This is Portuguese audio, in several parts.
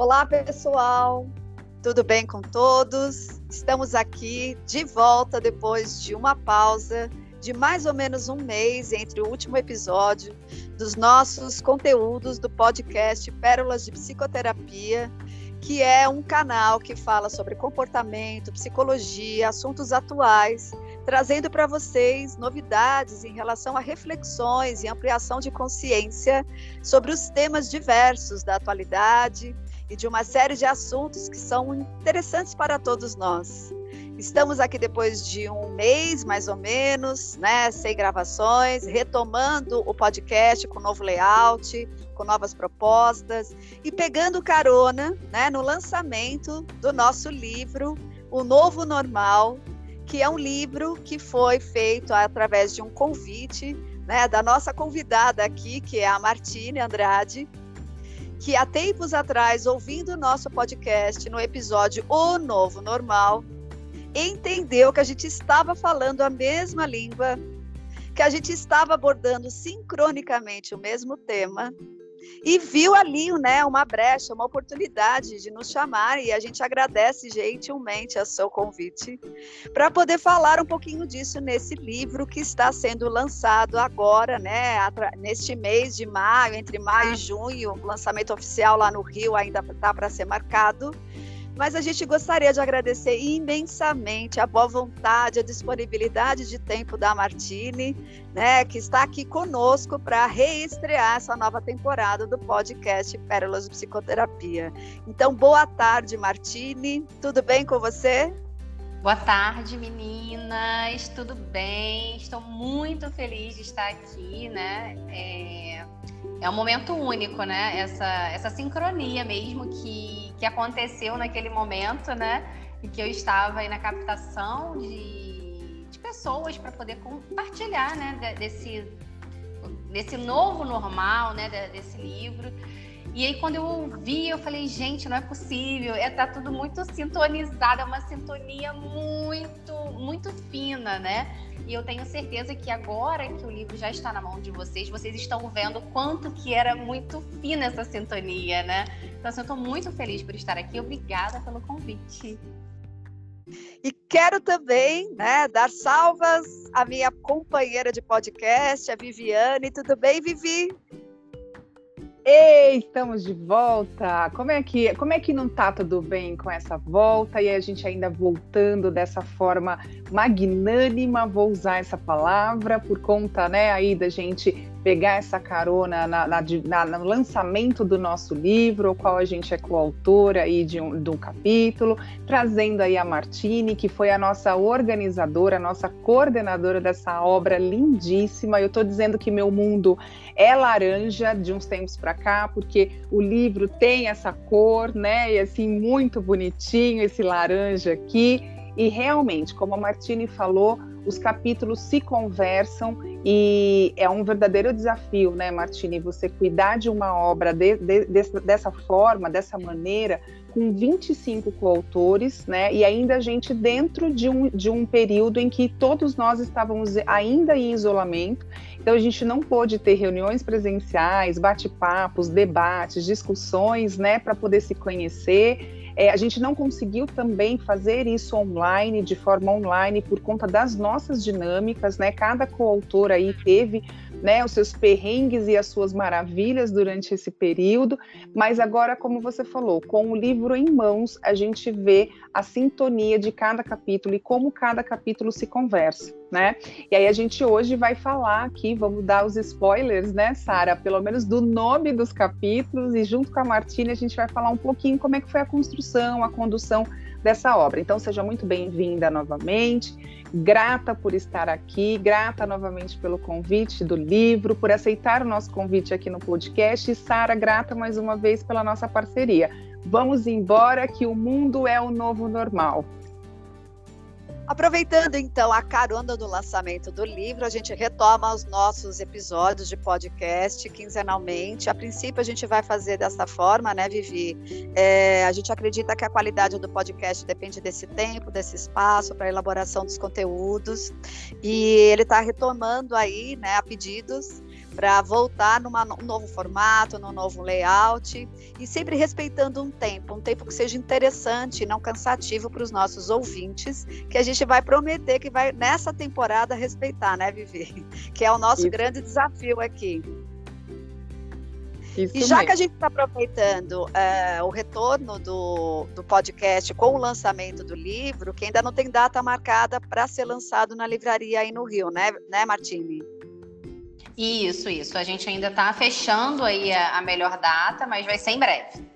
Olá, pessoal. Tudo bem com todos? Estamos aqui de volta depois de uma pausa de mais ou menos um mês entre o último episódio dos nossos conteúdos do podcast Pérolas de Psicoterapia, que é um canal que fala sobre comportamento, psicologia, assuntos atuais, trazendo para vocês novidades em relação a reflexões e ampliação de consciência sobre os temas diversos da atualidade e de uma série de assuntos que são interessantes para todos nós. Estamos aqui depois de um mês, mais ou menos, né, sem gravações, retomando o podcast com novo layout, com novas propostas e pegando carona, né, no lançamento do nosso livro, O Novo Normal, que é um livro que foi feito através de um convite, né, da nossa convidada aqui, que é a Martine Andrade, que há tempos atrás, ouvindo o nosso podcast no episódio O Novo Normal, entendeu que a gente estava falando a mesma língua, que a gente estava abordando sincronicamente o mesmo tema e viu ali né, uma brecha, uma oportunidade de nos chamar e a gente agradece gentilmente ao seu convite para poder falar um pouquinho disso nesse livro que está sendo lançado agora, né, neste mês de maio, entre maio e junho, o lançamento oficial lá no Rio ainda está para ser marcado. Mas a gente gostaria de agradecer imensamente a boa vontade, a disponibilidade de tempo da Martine, né, que está aqui conosco para reestrear essa nova temporada do podcast Pérolas de Psicoterapia. Então, boa tarde, Martine. Tudo bem com você? Boa tarde, meninas. Tudo bem? Estou muito feliz de estar aqui, né? É, é um momento único, né? Essa, essa sincronia mesmo que, que aconteceu naquele momento, né? E que eu estava aí na captação de, de pessoas para poder compartilhar, né? Desse, desse novo normal, né? Desse livro. E aí, quando eu ouvi, eu falei, gente, não é possível. É, tá tudo muito sintonizado, é uma sintonia muito, muito fina, né? E eu tenho certeza que agora que o livro já está na mão de vocês, vocês estão vendo quanto que era muito fina essa sintonia, né? Então, assim, eu estou muito feliz por estar aqui. Obrigada pelo convite. E quero também né, dar salvas à minha companheira de podcast, a Viviane. Tudo bem, Vivi? Ei, estamos de volta. Como é que como é que não tá tudo bem com essa volta e a gente ainda voltando dessa forma magnânima, vou usar essa palavra por conta, né, aí da gente pegar essa carona na, na, na, no lançamento do nosso livro, o qual a gente é coautora aí de um, de um capítulo, trazendo aí a Martine, que foi a nossa organizadora, a nossa coordenadora dessa obra lindíssima. Eu estou dizendo que meu mundo é laranja de uns tempos para cá, porque o livro tem essa cor, né? E assim, muito bonitinho esse laranja aqui. E realmente, como a Martine falou, os capítulos se conversam e é um verdadeiro desafio, né, Martini, você cuidar de uma obra de, de, de, dessa forma, dessa maneira, com 25 coautores, né, e ainda a gente dentro de um, de um período em que todos nós estávamos ainda em isolamento, então a gente não pôde ter reuniões presenciais, bate-papos, debates, discussões, né, para poder se conhecer, é, a gente não conseguiu também fazer isso online, de forma online, por conta das nossas dinâmicas, né? Cada coautor aí teve né, os seus perrengues e as suas maravilhas durante esse período, mas agora, como você falou, com o livro em mãos, a gente vê a sintonia de cada capítulo e como cada capítulo se conversa, né? E aí a gente hoje vai falar aqui, vamos dar os spoilers, né, Sara, pelo menos do nome dos capítulos e junto com a Martina a gente vai falar um pouquinho como é que foi a construção, a condução dessa obra. Então seja muito bem-vinda novamente grata por estar aqui, grata novamente pelo convite do livro, por aceitar o nosso convite aqui no podcast. E Sara, grata mais uma vez pela nossa parceria. Vamos embora que o mundo é o novo normal. Aproveitando então a carona do lançamento do livro, a gente retoma os nossos episódios de podcast quinzenalmente. A princípio, a gente vai fazer dessa forma, né, Vivi? É, a gente acredita que a qualidade do podcast depende desse tempo, desse espaço para elaboração dos conteúdos. E ele está retomando aí, né, a pedidos para voltar num novo formato, num novo layout e sempre respeitando um tempo, um tempo que seja interessante e não cansativo para os nossos ouvintes, que a gente vai prometer que vai nessa temporada respeitar, né, Vivi? Que é o nosso Isso. grande desafio aqui. Isso e já mesmo. que a gente está aproveitando uh, o retorno do, do podcast com o lançamento do livro, que ainda não tem data marcada para ser lançado na livraria aí no Rio, né, né Martini? Isso, isso. A gente ainda está fechando aí a, a melhor data, mas vai ser em breve.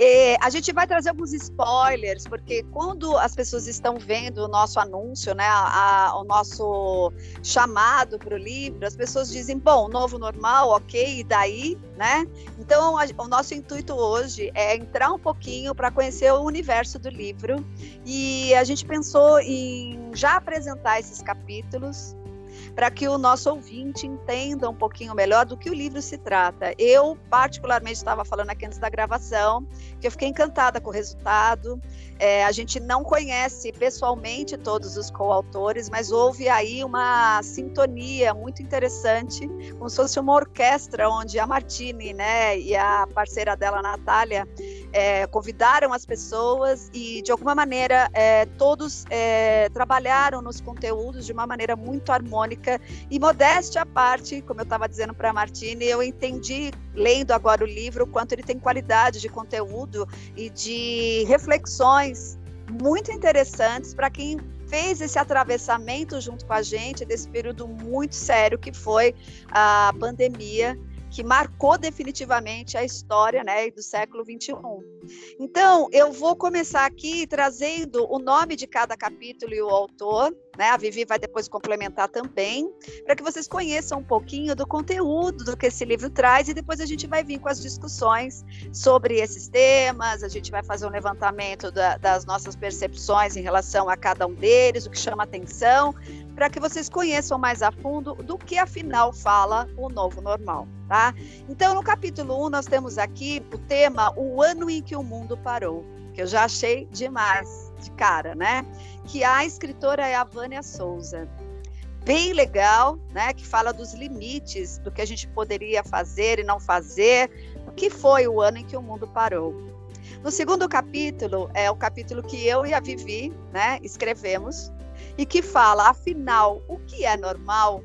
É, a gente vai trazer alguns spoilers, porque quando as pessoas estão vendo o nosso anúncio, né, a, a, o nosso chamado para o livro, as pessoas dizem, bom, novo normal, ok, e daí, né? Então, o nosso intuito hoje é entrar um pouquinho para conhecer o universo do livro e a gente pensou em já apresentar esses capítulos para que o nosso ouvinte entenda um pouquinho melhor do que o livro se trata. Eu, particularmente, estava falando aqui antes da gravação, que eu fiquei encantada com o resultado. É, a gente não conhece pessoalmente todos os coautores, mas houve aí uma sintonia muito interessante, como se fosse uma orquestra onde a Martini né, e a parceira dela, a Natália, é, convidaram as pessoas e, de alguma maneira, é, todos é, trabalharam nos conteúdos de uma maneira muito harmônica e modéstia à parte, como eu estava dizendo para a Martine, eu entendi, lendo agora o livro, o quanto ele tem qualidade de conteúdo e de reflexões muito interessantes para quem fez esse atravessamento junto com a gente desse período muito sério que foi a pandemia que marcou definitivamente a história né, do século XXI. Então, eu vou começar aqui trazendo o nome de cada capítulo e o autor, né? A Vivi vai depois complementar também, para que vocês conheçam um pouquinho do conteúdo do que esse livro traz e depois a gente vai vir com as discussões sobre esses temas, a gente vai fazer um levantamento da, das nossas percepções em relação a cada um deles, o que chama atenção, para que vocês conheçam mais a fundo do que afinal fala o novo normal, tá? Então, no capítulo 1, nós temos aqui o tema O ano em que o mundo parou, que eu já achei demais de cara, né? Que a escritora é a Vânia Souza. Bem legal, né? Que fala dos limites do que a gente poderia fazer e não fazer, o que foi o ano em que o mundo parou. No segundo capítulo, é o capítulo que eu e a Vivi, né, escrevemos, e que fala, afinal, o que é normal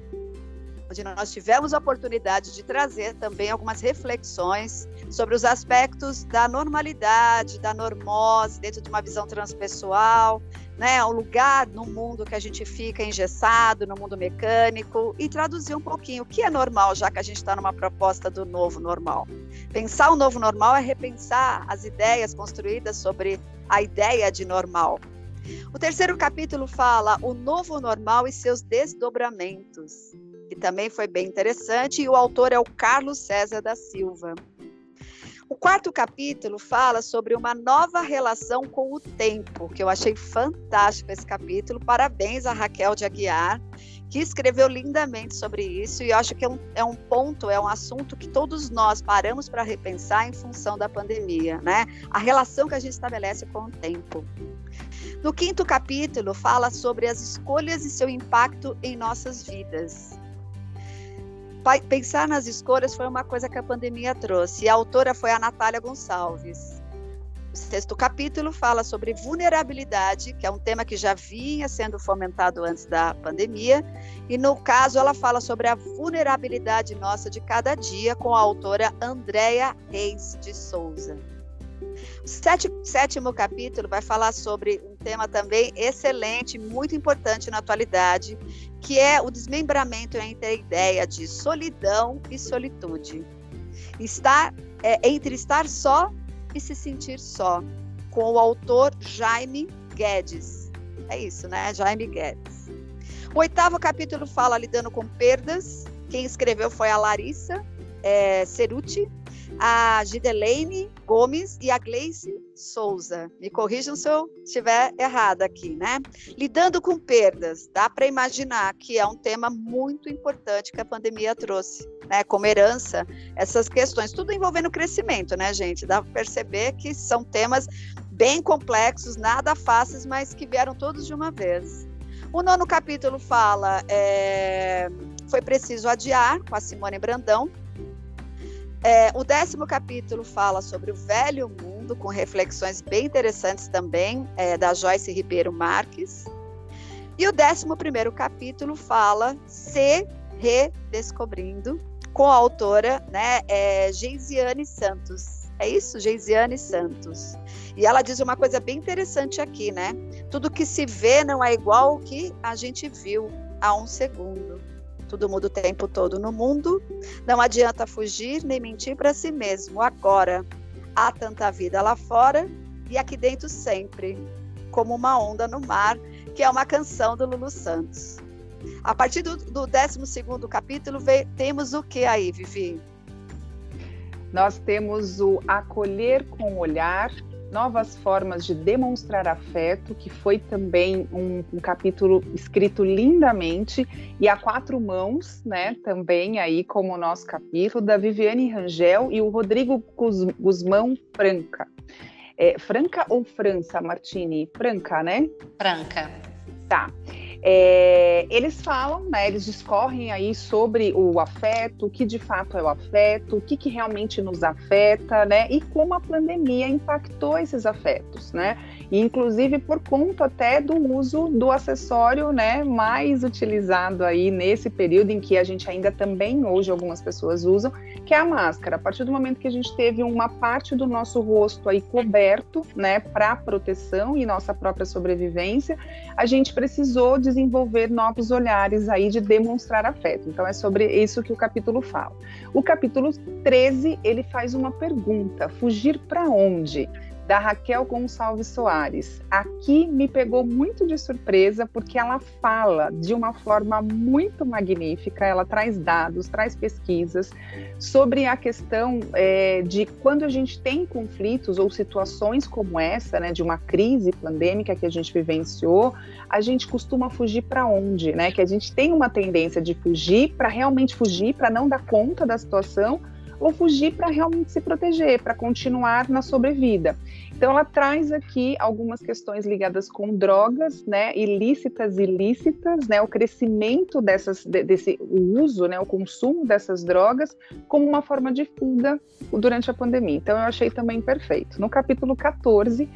onde nós tivemos a oportunidade de trazer também algumas reflexões sobre os aspectos da normalidade, da normose, dentro de uma visão transpessoal, né, o lugar no mundo que a gente fica engessado, no mundo mecânico, e traduzir um pouquinho o que é normal, já que a gente está numa proposta do novo normal. Pensar o novo normal é repensar as ideias construídas sobre a ideia de normal. O terceiro capítulo fala o novo normal e seus desdobramentos que também foi bem interessante, e o autor é o Carlos César da Silva. O quarto capítulo fala sobre uma nova relação com o tempo, que eu achei fantástico esse capítulo. Parabéns a Raquel de Aguiar, que escreveu lindamente sobre isso, e eu acho que é um, é um ponto, é um assunto que todos nós paramos para repensar em função da pandemia, né? A relação que a gente estabelece com o tempo. No quinto capítulo, fala sobre as escolhas e seu impacto em nossas vidas pensar nas escolhas foi uma coisa que a pandemia trouxe. E a autora foi a Natália Gonçalves. O sexto capítulo fala sobre vulnerabilidade, que é um tema que já vinha sendo fomentado antes da pandemia. E no caso, ela fala sobre a vulnerabilidade nossa de cada dia, com a autora Andréa Reis de Souza. O sétimo capítulo vai falar sobre um tema também excelente, muito importante na atualidade, que é o desmembramento entre a ideia de solidão e solitude. Estar é, entre estar só e se sentir só, com o autor Jaime Guedes. É isso, né? Jaime Guedes. O oitavo capítulo fala lidando com perdas. Quem escreveu foi a Larissa é, Ceruti, a Gideleine Gomes e a Gleice Souza. Me corrijam se eu estiver errada aqui, né? Lidando com perdas, dá para imaginar que é um tema muito importante que a pandemia trouxe, né? Como herança, essas questões, tudo envolvendo crescimento, né, gente? Dá para perceber que são temas bem complexos, nada fáceis, mas que vieram todos de uma vez. O nono capítulo fala é, foi preciso adiar com a Simone Brandão. É, o décimo capítulo fala sobre o velho mundo, com reflexões bem interessantes também, é, da Joyce Ribeiro Marques. E o décimo primeiro capítulo fala Se Redescobrindo, com a autora né, é, Geisiane Santos. É isso? Geisiane Santos. E ela diz uma coisa bem interessante aqui, né? Tudo que se vê não é igual ao que a gente viu há um segundo. Tudo muda o tempo todo no mundo. Não adianta fugir nem mentir para si mesmo. Agora, há tanta vida lá fora e aqui dentro sempre, como uma onda no mar, que é uma canção do Lulu Santos. A partir do, do 12 capítulo, temos o que aí, Vivi? Nós temos o acolher com o olhar, novas formas de demonstrar afeto, que foi também um, um, capítulo escrito lindamente, e a quatro mãos, né, também aí como o nosso capítulo, da Viviane Rangel e o Rodrigo Guzmão Franca. É, Franca ou França, Martini? Franca, né? Franca. Tá. É, eles falam, né, eles discorrem aí sobre o afeto, o que de fato é o afeto, o que, que realmente nos afeta, né, e como a pandemia impactou esses afetos, né, inclusive por conta até do uso do acessório, né, mais utilizado aí nesse período em que a gente ainda também hoje algumas pessoas usam, que é a máscara. A partir do momento que a gente teve uma parte do nosso rosto aí coberto, né, para proteção e nossa própria sobrevivência, a gente precisou de desenvolver novos olhares aí de demonstrar afeto. Então é sobre isso que o capítulo fala. O capítulo 13, ele faz uma pergunta: fugir para onde? Da Raquel Gonçalves Soares. Aqui me pegou muito de surpresa porque ela fala de uma forma muito magnífica, ela traz dados, traz pesquisas sobre a questão é, de quando a gente tem conflitos ou situações como essa, né, de uma crise pandêmica que a gente vivenciou, a gente costuma fugir para onde, né? Que a gente tem uma tendência de fugir para realmente fugir, para não dar conta da situação ou fugir para realmente se proteger, para continuar na sobrevida. Então ela traz aqui algumas questões ligadas com drogas, né, ilícitas e ilícitas, né, o crescimento dessas desse o uso, né, o consumo dessas drogas como uma forma de fuga durante a pandemia. Então eu achei também perfeito. No capítulo 14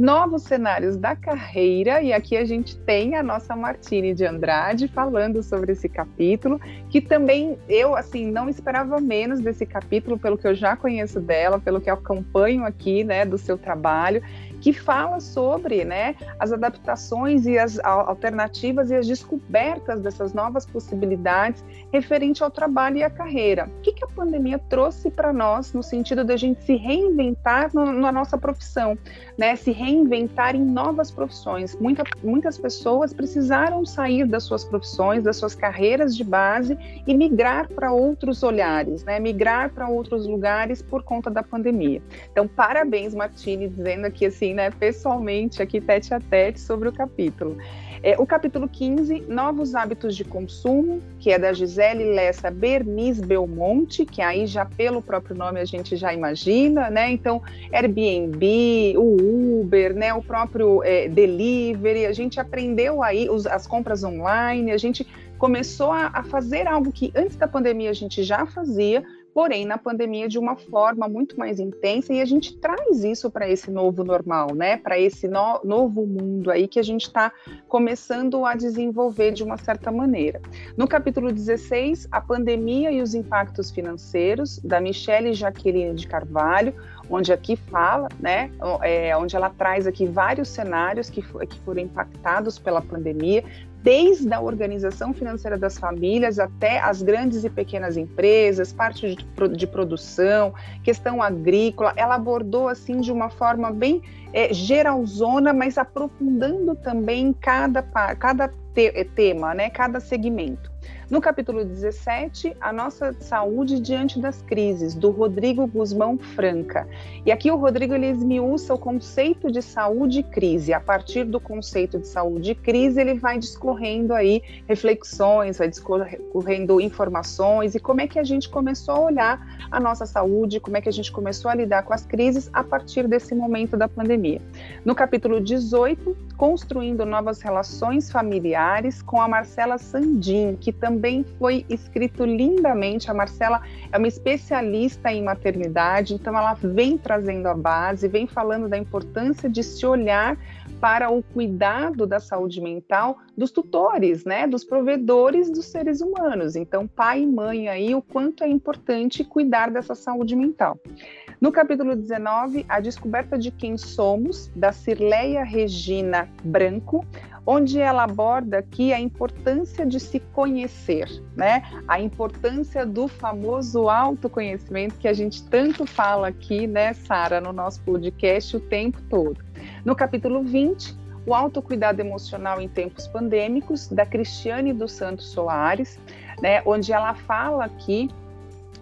novos cenários da carreira, e aqui a gente tem a nossa Martine de Andrade falando sobre esse capítulo, que também eu, assim, não esperava menos desse capítulo, pelo que eu já conheço dela, pelo que acompanho aqui, né, do seu trabalho que fala sobre né, as adaptações e as alternativas e as descobertas dessas novas possibilidades referente ao trabalho e à carreira. O que, que a pandemia trouxe para nós no sentido da gente se reinventar no, na nossa profissão, né, se reinventar em novas profissões? Muita, muitas pessoas precisaram sair das suas profissões, das suas carreiras de base e migrar para outros olhares, né, migrar para outros lugares por conta da pandemia. Então, parabéns, Martini, dizendo aqui assim né, pessoalmente, aqui tete a tete, sobre o capítulo. É, o capítulo 15, Novos Hábitos de Consumo, que é da Gisele Lessa Berniz Belmonte, que aí já pelo próprio nome a gente já imagina, né? Então, Airbnb, o Uber, né? O próprio é, delivery, a gente aprendeu aí os, as compras online, a gente começou a, a fazer algo que antes da pandemia a gente já fazia, porém na pandemia de uma forma muito mais intensa e a gente traz isso para esse novo normal, né? Para esse no, novo mundo aí que a gente está começando a desenvolver de uma certa maneira. No capítulo 16, a pandemia e os impactos financeiros, da Michelle Jaqueline de Carvalho, onde aqui fala, né, é, onde ela traz aqui vários cenários que, que foram impactados pela pandemia, desde a organização financeira das famílias até as grandes e pequenas empresas, parte de, de produção, questão agrícola. Ela abordou assim de uma forma bem é, geralzona, mas aprofundando também cada, cada te, tema, né, cada segmento. No capítulo 17, a nossa saúde diante das crises, do Rodrigo Guzmão Franca. E aqui o Rodrigo ele esmiuça o conceito de saúde e crise. A partir do conceito de saúde e crise, ele vai discorrendo aí reflexões, vai discorrendo informações e como é que a gente começou a olhar a nossa saúde, como é que a gente começou a lidar com as crises a partir desse momento da pandemia. No capítulo 18, construindo novas relações familiares com a Marcela Sandin, que que também foi escrito lindamente. A Marcela é uma especialista em maternidade, então ela vem trazendo a base, vem falando da importância de se olhar para o cuidado da saúde mental dos tutores, né, dos provedores dos seres humanos. Então, pai e mãe aí, o quanto é importante cuidar dessa saúde mental. No capítulo 19, a descoberta de quem somos, da Cirleia Regina Branco, onde ela aborda aqui a importância de se conhecer, né? A importância do famoso autoconhecimento que a gente tanto fala aqui, né, Sara, no nosso podcast o tempo todo. No capítulo 20, o autocuidado emocional em tempos pandêmicos, da Cristiane dos Santos Soares, né, onde ela fala aqui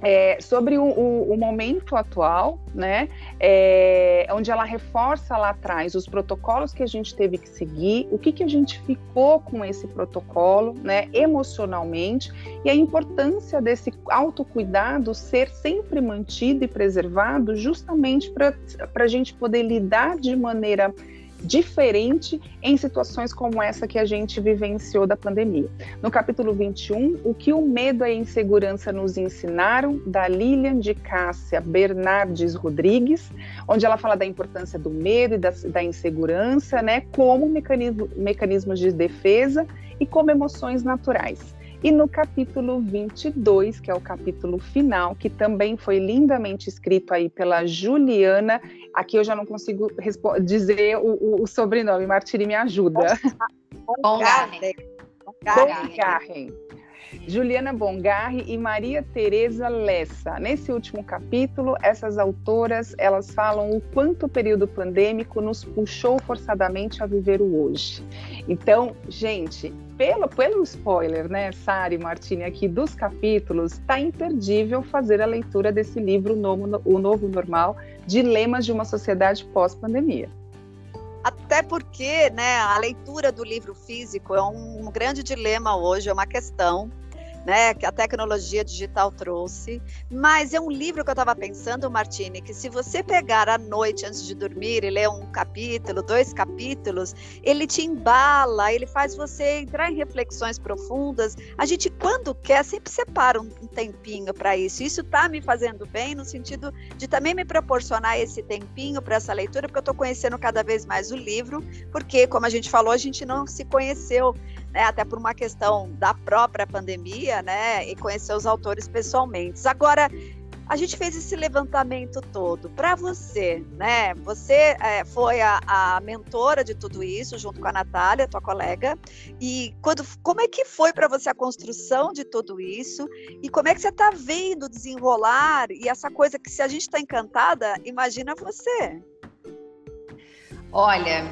é, sobre o, o, o, momento atual, né, é, onde ela reforça lá atrás os protocolos que a gente teve que seguir, o que, que a gente ficou com esse protocolo, né, emocionalmente, e a importância desse autocuidado ser sempre mantido e preservado, justamente para a gente poder lidar de maneira diferente em situações como essa que a gente vivenciou da pandemia. No capítulo 21, o que o medo e a insegurança nos ensinaram, da Lilian de Cássia Bernardes Rodrigues, onde ela fala da importância do medo e da, da insegurança, né, como mecanismo, mecanismos de defesa e como emoções naturais. E no capítulo 22, que é o capítulo final, que também foi lindamente escrito aí pela Juliana, aqui eu já não consigo dizer o, o, o sobrenome, Martiri me ajuda. Bongarren. Bongarren. Juliana Bongarri e Maria Tereza Lessa. Nesse último capítulo, essas autoras, elas falam o quanto o período pandêmico nos puxou forçadamente a viver o hoje. Então, gente, pelo, pelo spoiler, né, Sari e Martini, aqui dos capítulos, está imperdível fazer a leitura desse livro, O Novo Normal, Dilemas de uma Sociedade Pós-Pandemia. Até porque né, a leitura do livro físico é um grande dilema hoje, é uma questão né, que a tecnologia digital trouxe. Mas é um livro que eu estava pensando, Martini, que se você pegar à noite antes de dormir e ler um capítulo, dois capítulos, ele te embala, ele faz você entrar em reflexões profundas. A gente, quando quer, sempre separa um tempinho para isso. Isso está me fazendo bem no sentido de também me proporcionar esse tempinho para essa leitura, porque eu estou conhecendo cada vez mais o livro, porque, como a gente falou, a gente não se conheceu né, até por uma questão da própria pandemia, né, e conhecer os autores pessoalmente. Agora, a gente fez esse levantamento todo para você, né? Você é, foi a, a, mentora de tudo isso, junto com a Natália, tua colega. E quando, como é que foi para você a construção de tudo isso? E como é que você está vendo desenrolar? E essa coisa que, se a gente está encantada, imagina você. Olha,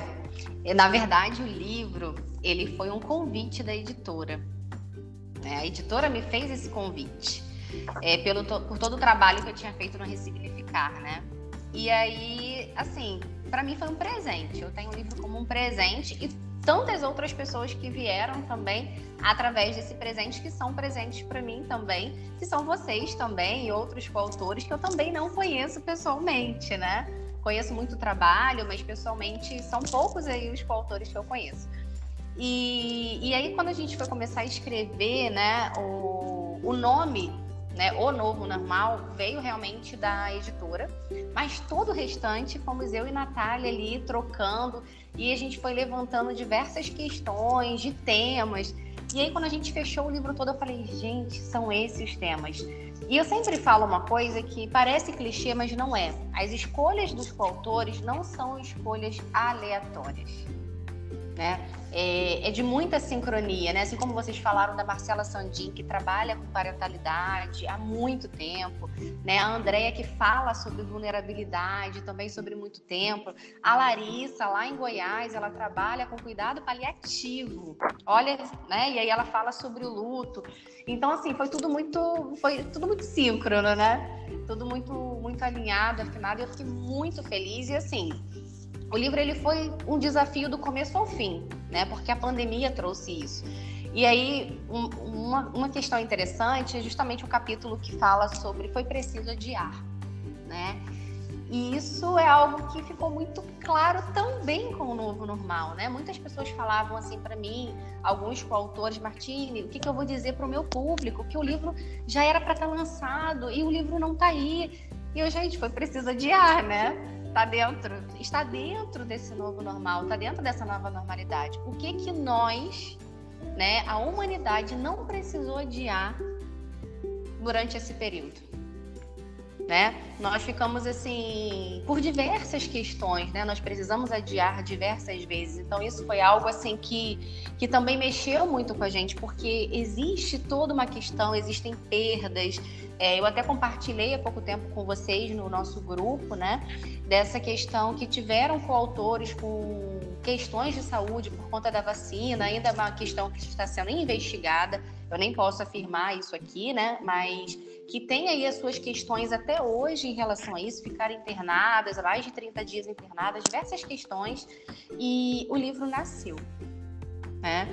na verdade, o livro ele foi um convite da editora. É, a editora me fez esse convite é, pelo por todo o trabalho que eu tinha feito no Ressignificar, né? E aí, assim, para mim foi um presente. Eu tenho o livro como um presente e tantas outras pessoas que vieram também através desse presente, que são presentes para mim também, que são vocês também e outros coautores que eu também não conheço pessoalmente, né? Conheço muito trabalho, mas pessoalmente são poucos aí os coautores que eu conheço. E, e aí, quando a gente foi começar a escrever, né, o, o nome, né, O Novo Normal, veio realmente da editora, mas todo o restante fomos eu e Natália ali trocando, e a gente foi levantando diversas questões de temas. E aí, quando a gente fechou o livro todo, eu falei, gente, são esses temas. E eu sempre falo uma coisa que parece clichê, mas não é. As escolhas dos coautores não são escolhas aleatórias. Né? é, é, de muita sincronia, né? Assim como vocês falaram da Marcela Sandin, que trabalha com parentalidade há muito tempo, né? A Andrea, que fala sobre vulnerabilidade também sobre muito tempo. A Larissa, lá em Goiás, ela trabalha com cuidado paliativo. Olha, né? E aí ela fala sobre o luto. Então, assim, foi tudo muito, foi tudo muito síncrono, né? Tudo muito, muito alinhado, afinado. E eu fiquei muito feliz. E, assim, o livro ele foi um desafio do começo ao fim, né? Porque a pandemia trouxe isso. E aí, um, uma, uma questão interessante é justamente o capítulo que fala sobre foi preciso adiar, né? E isso é algo que ficou muito claro também com o novo normal, né? Muitas pessoas falavam assim para mim, alguns coautores, Martini, o que, que eu vou dizer para o meu público? Que o livro já era para estar tá lançado e o livro não está aí. E eu, gente, foi preciso adiar, né? Tá dentro, está dentro desse novo normal, está dentro dessa nova normalidade. O que que nós, né, a humanidade não precisou adiar durante esse período? Né? Nós ficamos assim por diversas questões, né? Nós precisamos adiar diversas vezes. Então isso foi algo assim que que também mexeu muito com a gente, porque existe toda uma questão, existem perdas. É, eu até compartilhei há pouco tempo com vocês no nosso grupo, né? Dessa questão que tiveram coautores com questões de saúde por conta da vacina, ainda é uma questão que está sendo investigada. Eu nem posso afirmar isso aqui, né? Mas que tem aí as suas questões até hoje em relação a isso, ficar internadas, mais de 30 dias internadas, diversas questões, e o livro nasceu. Né?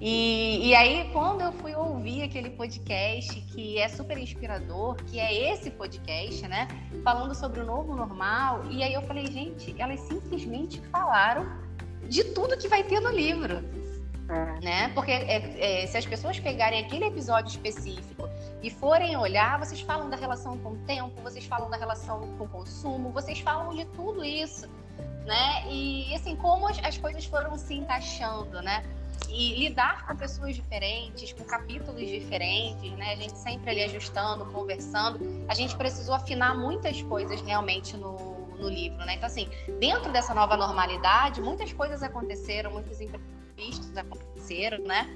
E, e aí, quando eu fui ouvir aquele podcast, que é super inspirador, que é esse podcast, né? Falando sobre o novo normal, e aí eu falei, gente, elas simplesmente falaram de tudo que vai ter no livro. É. Né? Porque é, é, se as pessoas pegarem aquele episódio específico e forem olhar, vocês falam da relação com o tempo, vocês falam da relação com o consumo, vocês falam de tudo isso, né? E assim, como as, as coisas foram se encaixando, né? E lidar com pessoas diferentes, com capítulos diferentes, né? A gente sempre ali ajustando, conversando. A gente precisou afinar muitas coisas realmente no, no livro, né? Então, assim, dentro dessa nova normalidade, muitas coisas aconteceram, muitos imprevistos aconteceram, né?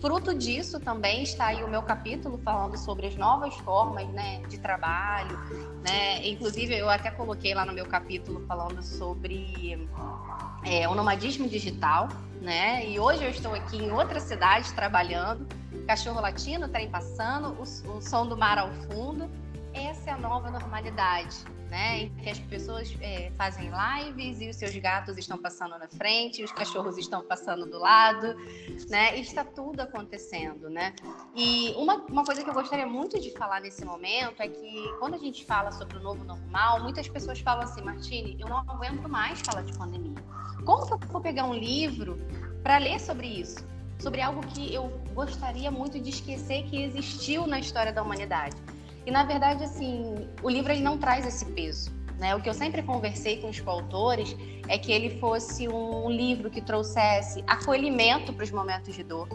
Fruto disso também está aí o meu capítulo falando sobre as novas formas né, de trabalho. Né? Inclusive, eu até coloquei lá no meu capítulo falando sobre é, o nomadismo digital. Né? E hoje eu estou aqui em outra cidade trabalhando, cachorro latino, trem passando, o, o som do mar ao fundo. Essa é a nova normalidade né? Em que as pessoas é, fazem lives e os seus gatos estão passando na frente, os cachorros estão passando do lado, né? E está tudo acontecendo, né? E uma, uma coisa que eu gostaria muito de falar nesse momento é que quando a gente fala sobre o novo normal, muitas pessoas falam assim, Martine, eu não aguento mais falar de pandemia. Como que eu vou pegar um livro para ler sobre isso? Sobre algo que eu gostaria muito de esquecer que existiu na história da humanidade. E na verdade, assim, o livro ele não traz esse peso. Né? O que eu sempre conversei com os coautores é que ele fosse um livro que trouxesse acolhimento para os momentos de dor,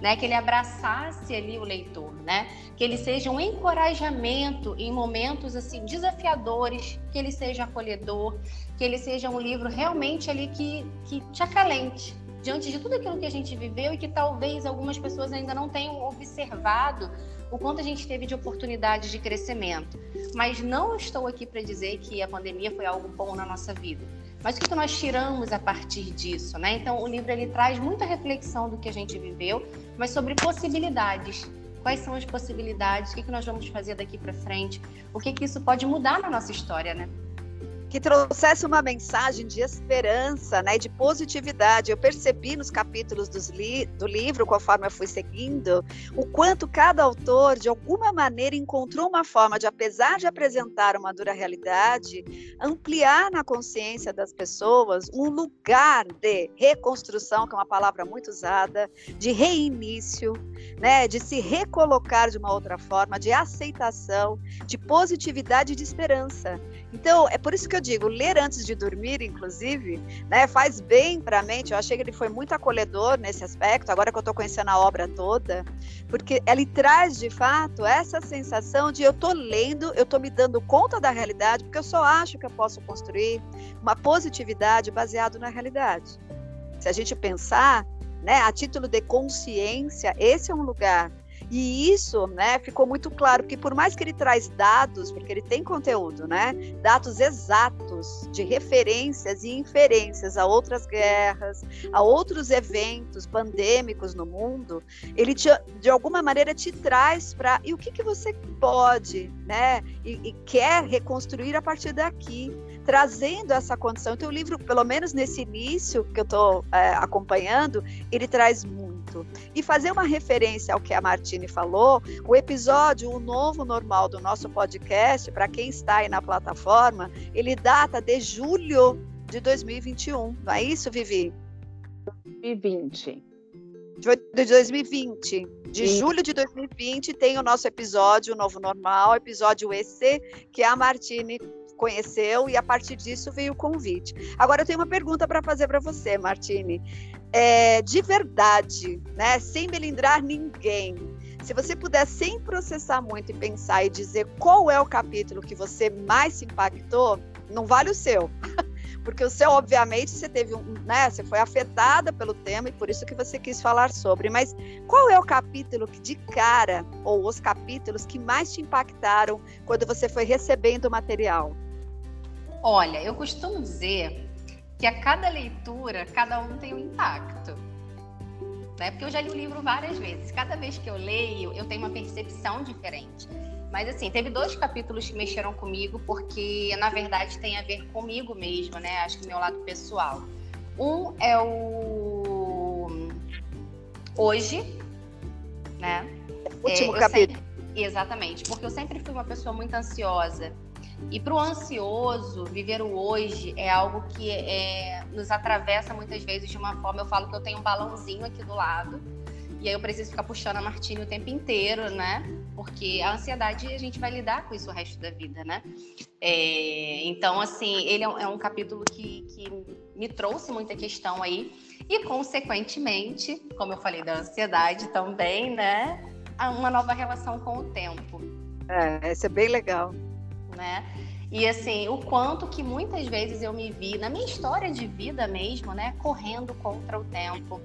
né? Que ele abraçasse ali o leitor, né? Que ele seja um encorajamento em momentos assim desafiadores, que ele seja acolhedor, que ele seja um livro realmente ali que, que te acalente diante de tudo aquilo que a gente viveu e que talvez algumas pessoas ainda não tenham observado o quanto a gente teve de oportunidades de crescimento. Mas não estou aqui para dizer que a pandemia foi algo bom na nossa vida. Mas o que nós tiramos a partir disso, né? Então, o livro ele traz muita reflexão do que a gente viveu, mas sobre possibilidades. Quais são as possibilidades? O que nós vamos fazer daqui para frente? O que, que isso pode mudar na nossa história, né? Que trouxesse uma mensagem de esperança, né, de positividade. Eu percebi nos capítulos li do livro, conforme eu fui seguindo, o quanto cada autor, de alguma maneira, encontrou uma forma de, apesar de apresentar uma dura realidade, ampliar na consciência das pessoas um lugar de reconstrução, que é uma palavra muito usada, de reinício, né, de se recolocar de uma outra forma, de aceitação, de positividade e de esperança. Então, é por isso que eu digo, ler antes de dormir, inclusive, né, faz bem para a mente. Eu achei que ele foi muito acolhedor nesse aspecto, agora que eu estou conhecendo a obra toda, porque ele traz, de fato, essa sensação de eu estou lendo, eu estou me dando conta da realidade, porque eu só acho que eu posso construir uma positividade baseada na realidade. Se a gente pensar, né, a título de consciência, esse é um lugar e isso, né, ficou muito claro que por mais que ele traz dados, porque ele tem conteúdo, né, dados exatos de referências e inferências a outras guerras, a outros eventos pandêmicos no mundo, ele te, de alguma maneira te traz para e o que que você pode, né, e, e quer reconstruir a partir daqui trazendo essa condição. Então, o livro, pelo menos nesse início que eu estou é, acompanhando, ele traz muito. E fazer uma referência ao que a Martine falou, o episódio O Novo Normal do nosso podcast, para quem está aí na plataforma, ele data de julho de 2021. Não é isso, Vivi? 2020 de 2020. De Sim. julho de 2020 tem o nosso episódio o Novo Normal, episódio EC, que a Martine conheceu e a partir disso veio o convite. Agora eu tenho uma pergunta para fazer para você, Martine. É, de verdade, né, sem melindrar ninguém, se você puder, sem processar muito e pensar e dizer qual é o capítulo que você mais se impactou, não vale o seu. porque o seu, obviamente, você teve um, né, você foi afetada pelo tema e por isso que você quis falar sobre. Mas qual é o capítulo que de cara, ou os capítulos que mais te impactaram quando você foi recebendo o material? Olha, eu costumo dizer que a cada leitura, cada um tem um impacto. Né? Porque eu já li o livro várias vezes. Cada vez que eu leio, eu tenho uma percepção diferente. Mas assim, teve dois capítulos que mexeram comigo, porque na verdade tem a ver comigo mesmo, né? Acho que meu lado pessoal. Um é o Hoje, né? Último é, capítulo. Sempre... Exatamente, porque eu sempre fui uma pessoa muito ansiosa. E para o ansioso, viver o hoje é algo que é, nos atravessa muitas vezes de uma forma. Eu falo que eu tenho um balãozinho aqui do lado e aí eu preciso ficar puxando a Martini o tempo inteiro, né? Porque a ansiedade a gente vai lidar com isso o resto da vida, né? É, então, assim, ele é um, é um capítulo que, que me trouxe muita questão aí. E, consequentemente, como eu falei da ansiedade também, né? Uma nova relação com o tempo. É, isso é bem legal. Né? E assim, o quanto que muitas vezes eu me vi na minha história de vida mesmo, né, correndo contra o tempo,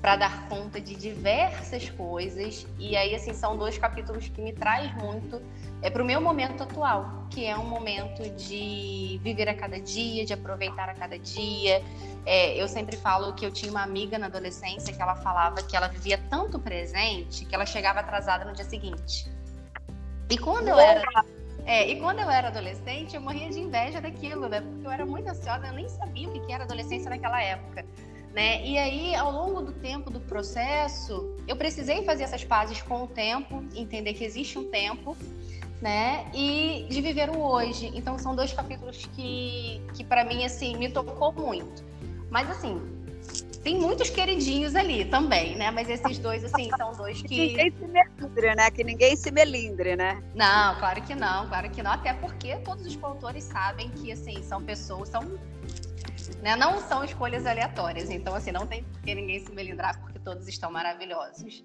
para dar conta de diversas coisas. E aí, assim, são dois capítulos que me traz muito é para o meu momento atual, que é um momento de viver a cada dia, de aproveitar a cada dia. É, eu sempre falo que eu tinha uma amiga na adolescência que ela falava que ela vivia tanto presente que ela chegava atrasada no dia seguinte. E quando eu era é, e quando eu era adolescente, eu morria de inveja daquilo, né? Porque eu era muito ansiosa, eu nem sabia o que era adolescência naquela época. Né? E aí, ao longo do tempo do processo, eu precisei fazer essas pazes com o tempo, entender que existe um tempo, né? E de viver o hoje. Então, são dois capítulos que, que para mim, assim, me tocou muito. Mas, assim, tem muitos queridinhos ali também, né? Mas esses dois, assim, são dois que. Ninguém se melindre, né? Que ninguém se melindre, né? Não, claro que não, claro que não. Até porque todos os autores sabem que, assim, são pessoas, são né? Não são escolhas aleatórias, então assim, não tem por que ninguém se melindrar porque todos estão maravilhosos.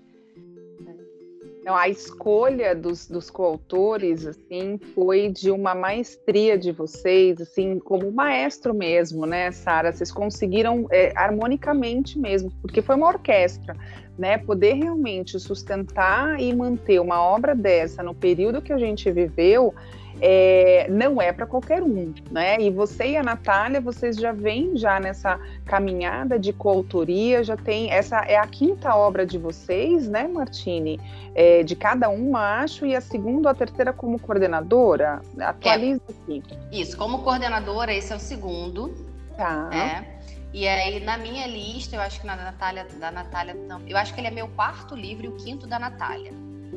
Então, a escolha dos, dos coautores, assim, foi de uma maestria de vocês, assim, como maestro mesmo, né, Sara? Vocês conseguiram é, harmonicamente mesmo, porque foi uma orquestra, né? Poder realmente sustentar e manter uma obra dessa no período que a gente viveu é, não é para qualquer um, né? E você e a Natália, vocês já vêm já nessa caminhada de coautoria, já tem essa é a quinta obra de vocês, né, Martini? É, de cada uma, acho, e a segunda ou a terceira como coordenadora. Atualiza é. aqui. Isso, como coordenadora, esse é o segundo. Tá. É. E aí, na minha lista, eu acho que na Natália, da Natália, eu acho que ele é meu quarto livro e o quinto da Natália.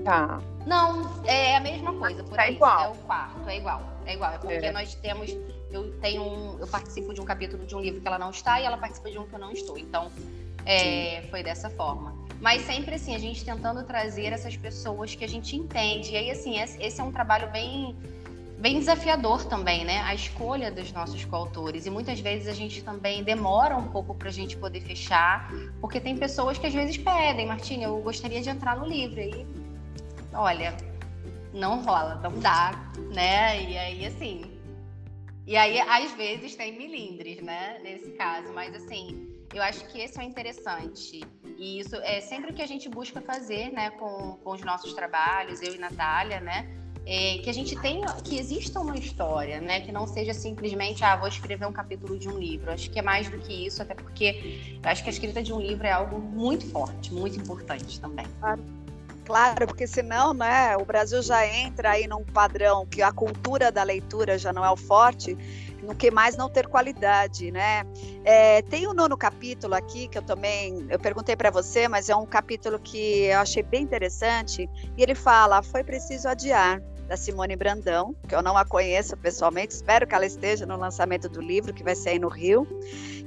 Tá. Não, é a mesma coisa. Por tá aí, igual. É o quarto, é igual. É igual. É porque é. nós temos. Eu tenho um, Eu participo de um capítulo de um livro que ela não está e ela participa de um que eu não estou. Então, é, foi dessa forma. Mas sempre assim, a gente tentando trazer essas pessoas que a gente entende. E aí, assim, esse é um trabalho bem bem desafiador também, né? A escolha dos nossos coautores. E muitas vezes a gente também demora um pouco para a gente poder fechar, porque tem pessoas que às vezes pedem, Martina, eu gostaria de entrar no livro. E olha, não rola, não dá, né? E aí, assim. E aí, às vezes, tem milindres, né? Nesse caso, mas assim, eu acho que esse é interessante. E isso é sempre o que a gente busca fazer, né, com, com os nossos trabalhos, eu e Natália, né? É, que a gente tenha, que exista uma história, né? Que não seja simplesmente, ah, vou escrever um capítulo de um livro. Acho que é mais do que isso, até porque eu acho que a escrita de um livro é algo muito forte, muito importante também. Claro. Claro, porque senão, né, o Brasil já entra aí num padrão que a cultura da leitura já não é o forte, no que mais não ter qualidade, né? É, tem o um nono capítulo aqui que eu também eu perguntei para você, mas é um capítulo que eu achei bem interessante e ele fala: foi preciso adiar da Simone Brandão, que eu não a conheço pessoalmente, espero que ela esteja no lançamento do livro que vai sair no Rio.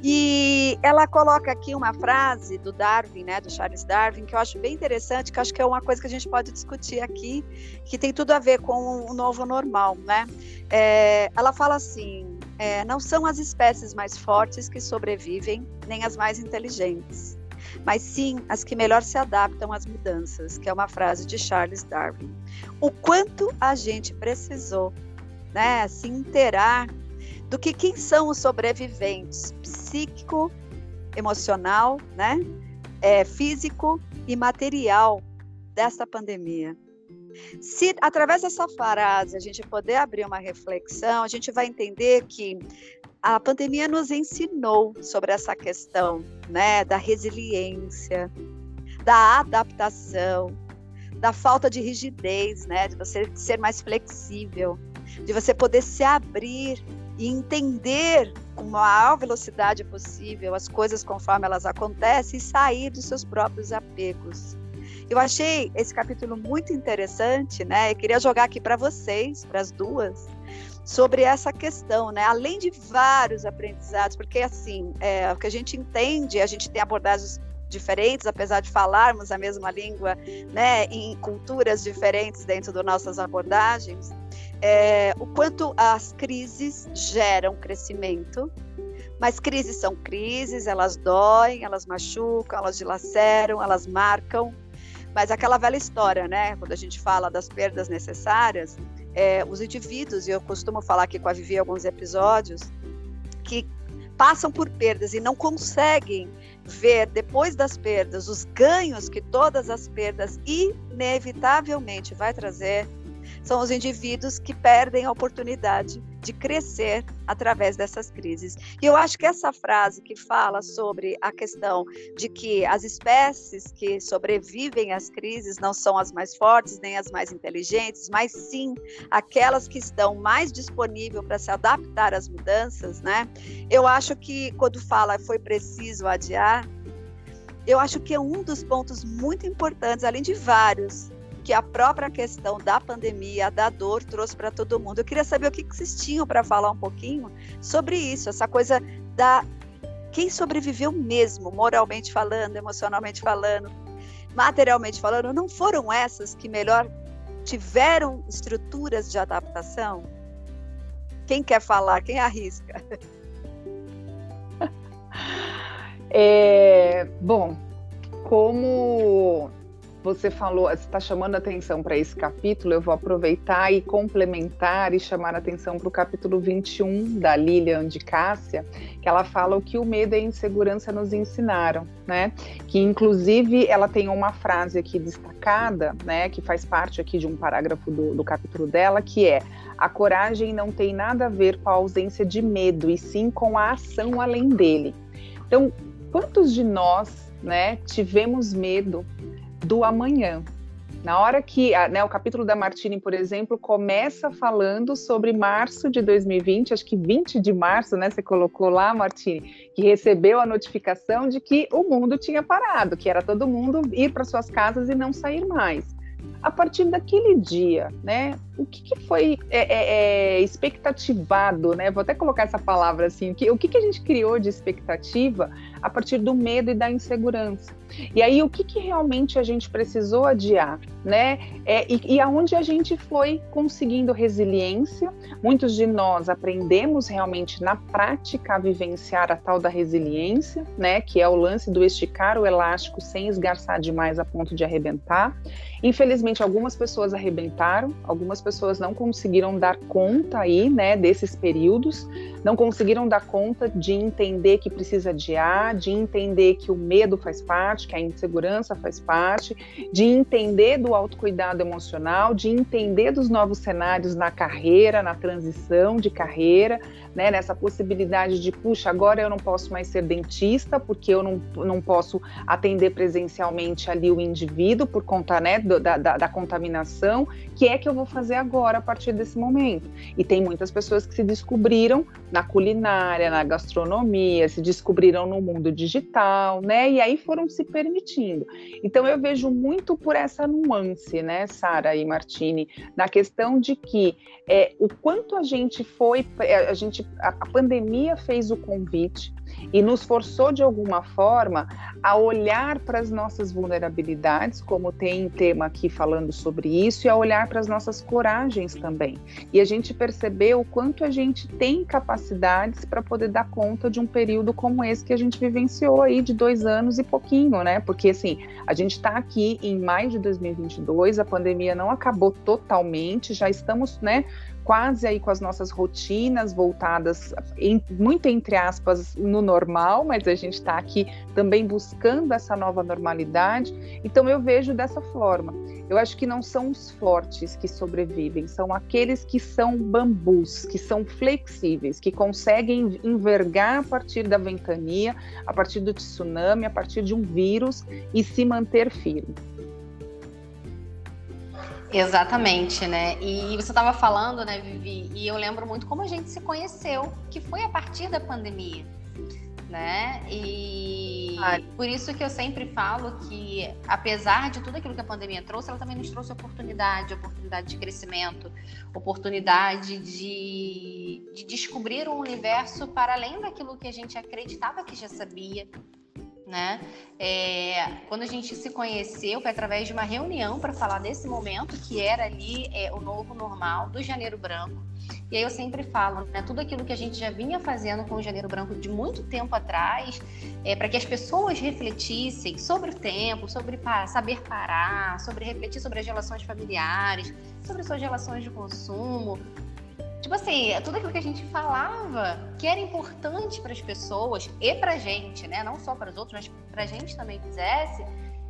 E ela coloca aqui uma frase do Darwin, né, do Charles Darwin, que eu acho bem interessante, que acho que é uma coisa que a gente pode discutir aqui, que tem tudo a ver com o novo normal, né? É, ela fala assim: é, não são as espécies mais fortes que sobrevivem, nem as mais inteligentes, mas sim as que melhor se adaptam às mudanças, que é uma frase de Charles Darwin. O quanto a gente precisou, né, se inteirar do que quem são os sobreviventes psíquico, emocional, né? É, físico e material dessa pandemia. Se através dessa frase a gente poder abrir uma reflexão, a gente vai entender que a pandemia nos ensinou sobre essa questão, né, da resiliência, da adaptação, da falta de rigidez, né, de você ser mais flexível, de você poder se abrir e entender com a maior velocidade possível as coisas conforme elas acontecem e sair dos seus próprios apegos. Eu achei esse capítulo muito interessante, né? Eu queria jogar aqui para vocês, para as duas, sobre essa questão, né? Além de vários aprendizados, porque assim, é, o que a gente entende, a gente tem abordagens diferentes, apesar de falarmos a mesma língua, né, em culturas diferentes dentro das nossas abordagens, é, o quanto as crises geram crescimento, mas crises são crises, elas doem, elas machucam, elas dilaceram, elas marcam. Mas aquela velha história, né? Quando a gente fala das perdas necessárias, é, os indivíduos, e eu costumo falar aqui com a Vivi alguns episódios, que passam por perdas e não conseguem ver depois das perdas os ganhos que todas as perdas inevitavelmente vai trazer, são os indivíduos que perdem a oportunidade de crescer através dessas crises. E eu acho que essa frase que fala sobre a questão de que as espécies que sobrevivem às crises não são as mais fortes nem as mais inteligentes, mas sim aquelas que estão mais disponíveis para se adaptar às mudanças, né? Eu acho que quando fala foi preciso adiar, eu acho que é um dos pontos muito importantes, além de vários, que a própria questão da pandemia, da dor, trouxe para todo mundo. Eu queria saber o que, vocês tinham para falar um pouquinho sobre isso, essa coisa da quem sobreviveu mesmo, moralmente falando, emocionalmente falando, materialmente falando, não foram essas que melhor tiveram estruturas de adaptação? Quem quer falar? Quem arrisca? É, bom, como você falou, está chamando atenção para esse capítulo, eu vou aproveitar e complementar e chamar atenção para o capítulo 21 da Lilian de Cássia, que ela fala o que o medo e a insegurança nos ensinaram, né? Que inclusive ela tem uma frase aqui destacada, né? Que faz parte aqui de um parágrafo do, do capítulo dela, que é a coragem não tem nada a ver com a ausência de medo, e sim com a ação além dele. Então, quantos de nós, né, tivemos medo do amanhã. Na hora que né, o capítulo da Martini, por exemplo, começa falando sobre março de 2020, acho que 20 de março, né? Você colocou lá, Martini, que recebeu a notificação de que o mundo tinha parado, que era todo mundo ir para suas casas e não sair mais. A partir daquele dia, né? O que, que foi é, é, é, expectativado, né? Vou até colocar essa palavra assim. O que, o que, que a gente criou de expectativa a partir do medo e da insegurança? E aí, o que, que realmente a gente precisou adiar, né? É, e, e aonde a gente foi conseguindo resiliência. Muitos de nós aprendemos realmente na prática a vivenciar a tal da resiliência, né? Que é o lance do esticar o elástico sem esgarçar demais a ponto de arrebentar. Infelizmente, algumas pessoas arrebentaram, algumas pessoas não conseguiram dar conta aí, né, desses períodos, não conseguiram dar conta de entender que precisa adiar de entender que o medo faz parte, que a insegurança faz parte, de entender do autocuidado emocional, de entender dos novos cenários na carreira, na transição de carreira, né, nessa possibilidade de, puxa, agora eu não posso mais ser dentista, porque eu não, não posso atender presencialmente ali o indivíduo por conta né, da, da, da contaminação, que é que eu vou fazer agora a partir desse momento? E tem muitas pessoas que se descobriram na culinária, na gastronomia, se descobriram no mundo digital, né, e aí foram se permitindo. Então eu vejo muito por essa nuance, né, Sara e Martini, na questão de que é, o quanto a gente foi, a gente a, a pandemia fez o convite e nos forçou de alguma forma a olhar para as nossas vulnerabilidades, como tem tema aqui falando sobre isso, e a olhar para as nossas coragens também. E a gente percebeu o quanto a gente tem capacidades para poder dar conta de um período como esse que a gente vivenciou aí de dois anos e pouquinho, né? Porque assim, a gente está aqui em maio de 2022, a pandemia não acabou totalmente, já estamos, né? Quase aí com as nossas rotinas voltadas, em, muito entre aspas, no normal, mas a gente está aqui também buscando essa nova normalidade. Então eu vejo dessa forma. Eu acho que não são os fortes que sobrevivem, são aqueles que são bambus, que são flexíveis, que conseguem envergar a partir da ventania, a partir do tsunami, a partir de um vírus e se manter firme. Exatamente, né? E você estava falando, né, Vivi? E eu lembro muito como a gente se conheceu, que foi a partir da pandemia, né? E Ai. por isso que eu sempre falo que, apesar de tudo aquilo que a pandemia trouxe, ela também nos trouxe oportunidade, oportunidade de crescimento, oportunidade de, de descobrir um universo para além daquilo que a gente acreditava que já sabia, né? É, quando a gente se conheceu foi através de uma reunião para falar desse momento que era ali é, o novo normal do Janeiro Branco. E aí eu sempre falo, né, tudo aquilo que a gente já vinha fazendo com o Janeiro Branco de muito tempo atrás, é, para que as pessoas refletissem sobre o tempo, sobre pa saber parar, sobre refletir sobre as relações familiares, sobre suas relações de consumo, Tipo assim, tudo aquilo que a gente falava que era importante para as pessoas e para a gente, né? Não só para os outros, mas para a gente também quisesse.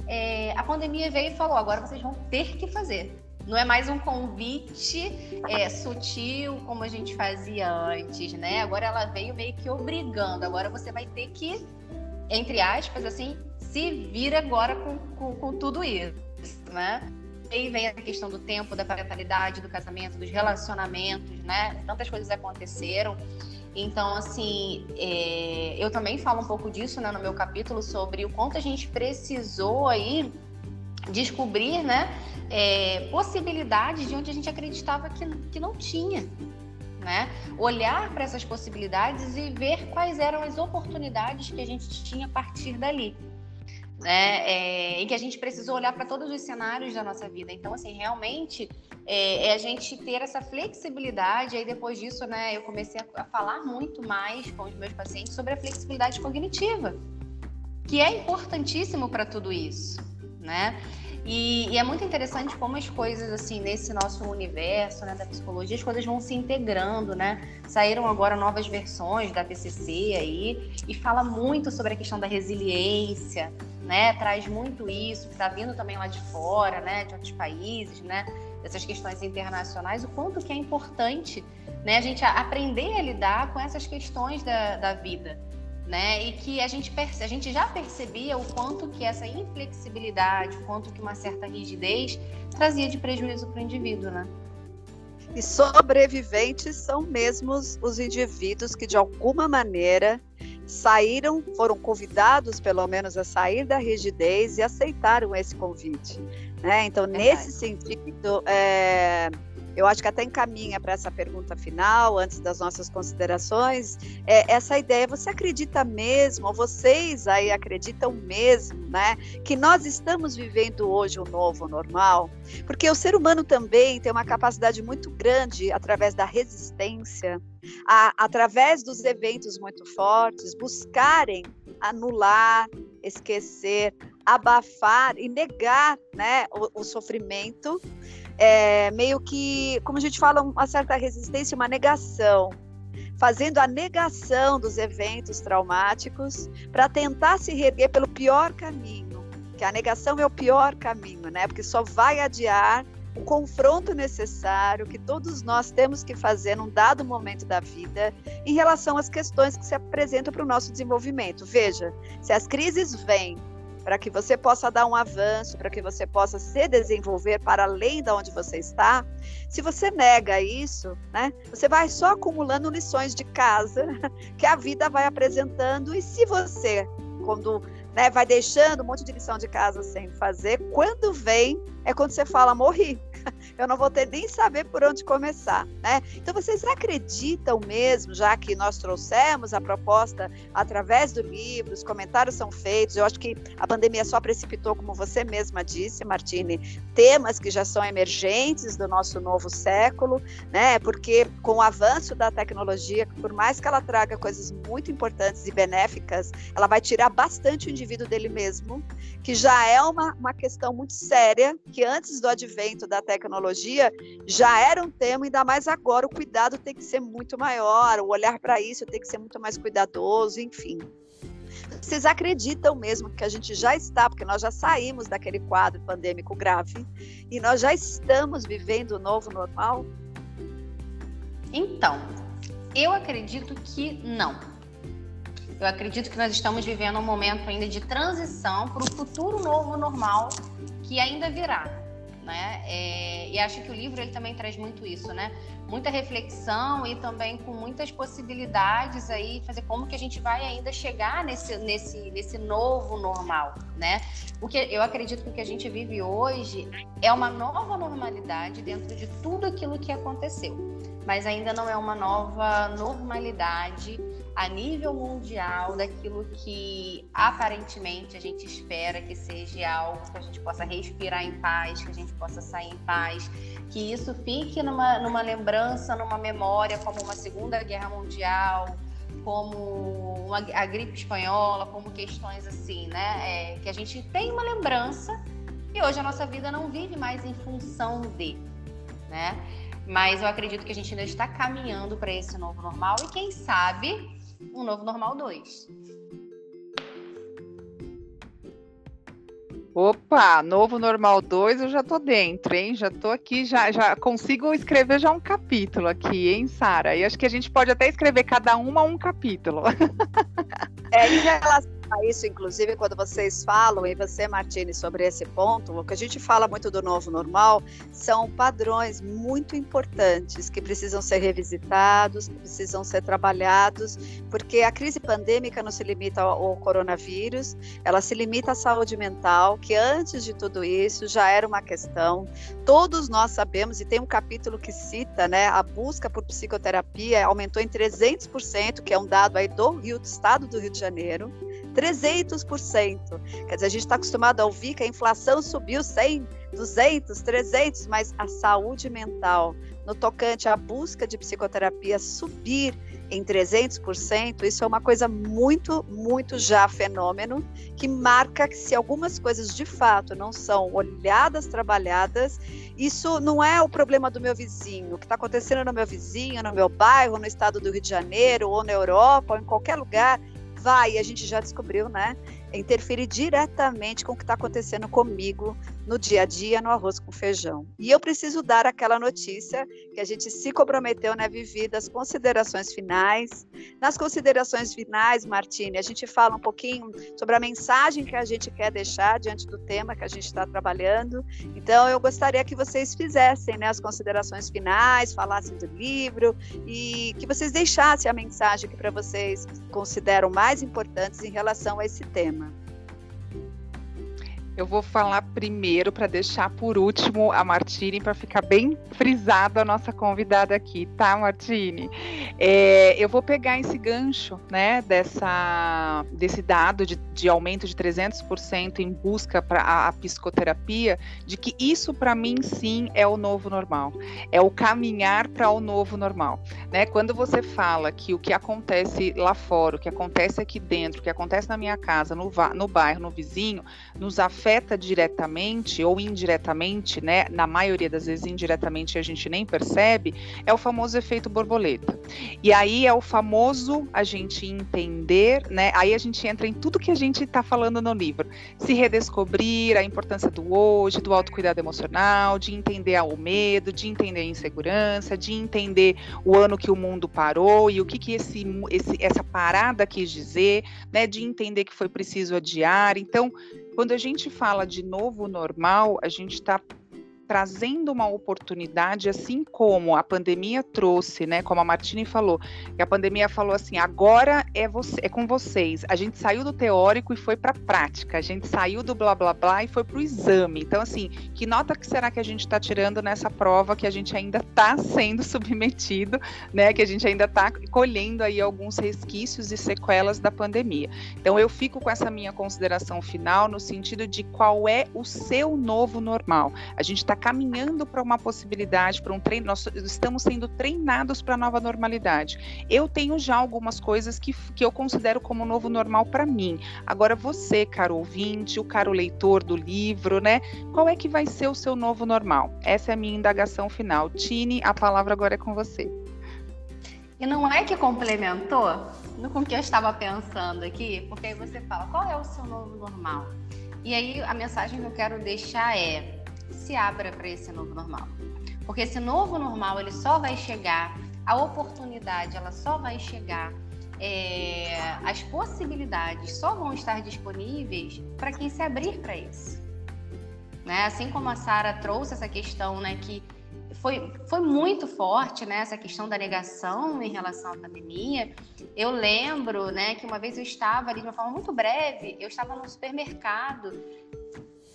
É, a pandemia veio e falou: agora vocês vão ter que fazer. Não é mais um convite é, sutil como a gente fazia antes, né? Agora ela veio meio que obrigando. Agora você vai ter que, entre aspas, assim, se vir agora com, com, com tudo isso, né? Aí vem a questão do tempo, da parentalidade, do casamento, dos relacionamentos, né? Tantas coisas aconteceram. Então, assim, é, eu também falo um pouco disso né, no meu capítulo sobre o quanto a gente precisou aí descobrir, né, é, possibilidades de onde a gente acreditava que, que não tinha, né? Olhar para essas possibilidades e ver quais eram as oportunidades que a gente tinha a partir dali né? É, em que a gente precisou olhar para todos os cenários da nossa vida. Então, assim, realmente é, é, a gente ter essa flexibilidade. Aí depois disso, né, eu comecei a, a falar muito mais com os meus pacientes sobre a flexibilidade cognitiva, que é importantíssimo para tudo isso, né? E, e, é muito interessante como as coisas, assim, nesse nosso universo né, da psicologia, as coisas vão se integrando, né? Saíram agora novas versões da TCC aí, e fala muito sobre a questão da resiliência, né? Traz muito isso, que está vindo também lá de fora, né? De outros países, né? Dessas questões internacionais, o quanto que é importante, né? A gente aprender a lidar com essas questões da, da vida, né? E que a gente, perce... a gente já percebia o quanto que essa inflexibilidade, o quanto que uma certa rigidez trazia de prejuízo para o indivíduo, né? E sobreviventes são mesmo os indivíduos que, de alguma maneira, saíram, foram convidados, pelo menos, a sair da rigidez e aceitaram esse convite. Né? Então, Verdade. nesse sentido, é, eu acho que até encaminha para essa pergunta final, antes das nossas considerações, é, essa ideia, você acredita mesmo, ou vocês aí acreditam mesmo, né, que nós estamos vivendo hoje o novo normal? Porque o ser humano também tem uma capacidade muito grande, através da resistência, a, através dos eventos muito fortes, buscarem anular, esquecer, abafar e negar né, o, o sofrimento é, meio que, como a gente fala, uma certa resistência, uma negação. fazendo a negação dos eventos traumáticos para tentar se reerguer pelo pior caminho, que a negação é o pior caminho, né? Porque só vai adiar o confronto necessário que todos nós temos que fazer num dado momento da vida em relação às questões que se apresentam para o nosso desenvolvimento. Veja, se as crises vêm para que você possa dar um avanço, para que você possa se desenvolver para além de onde você está, se você nega isso, né, você vai só acumulando lições de casa que a vida vai apresentando, e se você, quando né, vai deixando um monte de lição de casa sem fazer, quando vem, é quando você fala, morri eu não vou ter nem saber por onde começar, né? Então vocês acreditam mesmo, já que nós trouxemos a proposta através do livro, os comentários são feitos, eu acho que a pandemia só precipitou, como você mesma disse, Martine, temas que já são emergentes do nosso novo século, né? Porque com o avanço da tecnologia, por mais que ela traga coisas muito importantes e benéficas, ela vai tirar bastante o indivíduo dele mesmo, que já é uma, uma questão muito séria, que antes do advento da tecnologia já era um tema, ainda mais agora o cuidado tem que ser muito maior, o olhar para isso tem que ser muito mais cuidadoso, enfim. Vocês acreditam mesmo que a gente já está, porque nós já saímos daquele quadro pandêmico grave e nós já estamos vivendo o novo normal? Então, eu acredito que não. Eu acredito que nós estamos vivendo um momento ainda de transição para o futuro novo normal que ainda virá né? É, e acho que o livro ele também traz muito isso, né? Muita reflexão e também com muitas possibilidades aí, fazer como que a gente vai ainda chegar nesse, nesse, nesse novo normal, né? Porque eu acredito que o que a gente vive hoje é uma nova normalidade dentro de tudo aquilo que aconteceu, mas ainda não é uma nova normalidade a nível mundial daquilo que aparentemente a gente espera que seja algo que a gente possa respirar em paz, que a gente possa sair em paz, que isso fique numa, numa lembrança, numa memória, como uma Segunda Guerra Mundial, como uma, a gripe espanhola, como questões assim, né? É, que a gente tem uma lembrança e hoje a nossa vida não vive mais em função de, né? Mas eu acredito que a gente ainda está caminhando para esse novo normal e quem sabe um novo normal 2. Opa, novo normal 2, eu já tô dentro, hein? Já tô aqui, já, já consigo escrever já um capítulo aqui, hein, Sara? E acho que a gente pode até escrever cada uma um capítulo. É, em relação isso, inclusive, quando vocês falam, e você, Martini, sobre esse ponto, o que a gente fala muito do novo normal são padrões muito importantes que precisam ser revisitados, precisam ser trabalhados, porque a crise pandêmica não se limita ao, coronavírus, ela se limita à saúde mental, que antes de tudo isso já era uma questão. Todos nós sabemos, e tem um capítulo que cita, né, a busca por psicoterapia aumentou em 300%, que é um dado aí do Rio, do estado do Rio de Janeiro. 300%. Quer dizer, a gente está acostumado a ouvir que a inflação subiu 100, 200, 300, mas a saúde mental, no tocante à busca de psicoterapia, subir em 300%, isso é uma coisa muito, muito já fenômeno, que marca que se algumas coisas de fato não são olhadas, trabalhadas, isso não é o problema do meu vizinho, o que está acontecendo no meu vizinho, no meu bairro, no estado do Rio de Janeiro, ou na Europa, ou em qualquer lugar, vai, a gente já descobriu, né? Interferir diretamente com o que está acontecendo comigo no dia a dia, no arroz com feijão. E eu preciso dar aquela notícia que a gente se comprometeu, né, Vivi, das considerações finais. Nas considerações finais, Martine, a gente fala um pouquinho sobre a mensagem que a gente quer deixar diante do tema que a gente está trabalhando. Então, eu gostaria que vocês fizessem né, as considerações finais, falassem do livro e que vocês deixassem a mensagem que para vocês consideram mais importantes em relação a esse tema. Eu vou falar primeiro para deixar por último a Martine para ficar bem frisada a nossa convidada aqui, tá, Martine? É, eu vou pegar esse gancho, né, dessa, desse dado de, de aumento de 300% em busca para a, a, psicoterapia, de que isso para mim sim é o novo normal, é o caminhar para o novo normal, né? Quando você fala que o que acontece lá fora, o que acontece aqui dentro, o que acontece na minha casa, no, no bairro, no vizinho, nos afeta afeta diretamente ou indiretamente, né? Na maioria das vezes indiretamente a gente nem percebe, é o famoso efeito borboleta. E aí é o famoso a gente entender, né? Aí a gente entra em tudo que a gente está falando no livro. Se redescobrir a importância do hoje, do autocuidado emocional, de entender o medo, de entender a insegurança, de entender o ano que o mundo parou e o que, que esse, esse, essa parada quis dizer, né? De entender que foi preciso adiar. Então, quando a gente fala de novo normal, a gente está trazendo uma oportunidade, assim como a pandemia trouxe, né? Como a Martini falou, que a pandemia falou assim: agora é, você, é com vocês. A gente saiu do teórico e foi para a prática, a gente saiu do blá blá blá e foi para o exame. Então, assim, que nota que será que a gente está tirando nessa prova que a gente ainda está sendo submetido, né? Que a gente ainda está colhendo aí alguns resquícios e sequelas da pandemia. Então, eu fico com essa minha consideração final no sentido de qual é o seu novo normal. A gente está caminhando para uma possibilidade, para um treino, nós estamos sendo treinados para a nova normalidade. Eu tenho já algumas coisas que, que eu considero como novo normal para mim. Agora, você, caro ouvinte, o caro leitor do livro, né? Qual é que vai ser o seu novo normal? Essa é a minha indagação final. Tine, a palavra agora é com você. E não é que complementou com o que eu estava pensando aqui, porque aí você fala, qual é o seu novo normal? E aí a mensagem que eu quero deixar é: se abra para esse novo normal. Porque esse novo normal ele só vai chegar, a oportunidade ela só vai chegar, é, as possibilidades só vão estar disponíveis para quem se abrir para isso. Né? Assim como a Sara trouxe essa questão, né, que foi, foi muito forte, né, essa questão da negação em relação à pandemia. Eu lembro, né, que uma vez eu estava ali de uma forma muito breve, eu estava no supermercado